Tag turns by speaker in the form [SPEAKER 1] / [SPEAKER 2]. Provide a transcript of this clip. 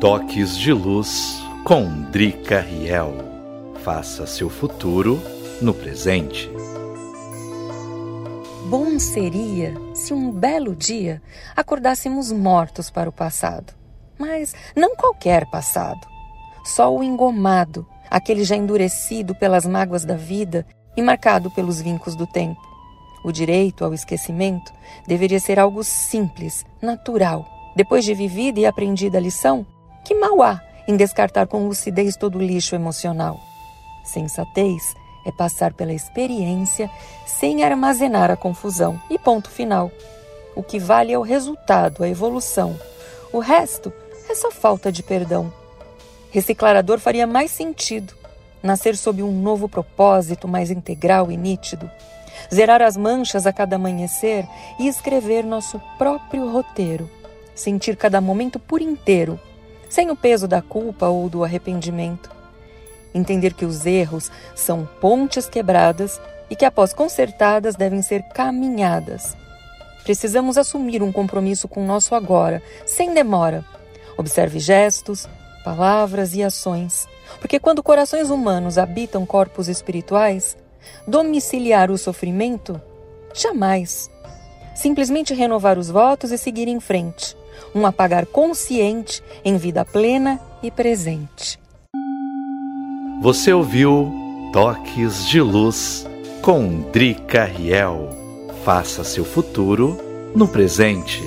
[SPEAKER 1] Toques de Luz com Drica Riel. Faça seu futuro no presente.
[SPEAKER 2] Bom seria se um belo dia acordássemos mortos para o passado. Mas não qualquer passado. Só o engomado, aquele já endurecido pelas mágoas da vida e marcado pelos vincos do tempo. O direito ao esquecimento deveria ser algo simples, natural. Depois de vivida e aprendida a lição, que mal há em descartar com lucidez todo o lixo emocional? Sensatez é passar pela experiência sem armazenar a confusão. E ponto final. O que vale é o resultado, a evolução. O resto é só falta de perdão. Reciclar a dor faria mais sentido. Nascer sob um novo propósito mais integral e nítido. Zerar as manchas a cada amanhecer e escrever nosso próprio roteiro. Sentir cada momento por inteiro sem o peso da culpa ou do arrependimento. Entender que os erros são pontes quebradas e que, após consertadas, devem ser caminhadas. Precisamos assumir um compromisso com o nosso agora, sem demora. Observe gestos, palavras e ações, porque quando corações humanos habitam corpos espirituais, domiciliar o sofrimento? Jamais. Simplesmente renovar os votos e seguir em frente um apagar consciente em vida plena e presente.
[SPEAKER 1] Você ouviu Toques de Luz com Drica Riel. Faça seu futuro no presente.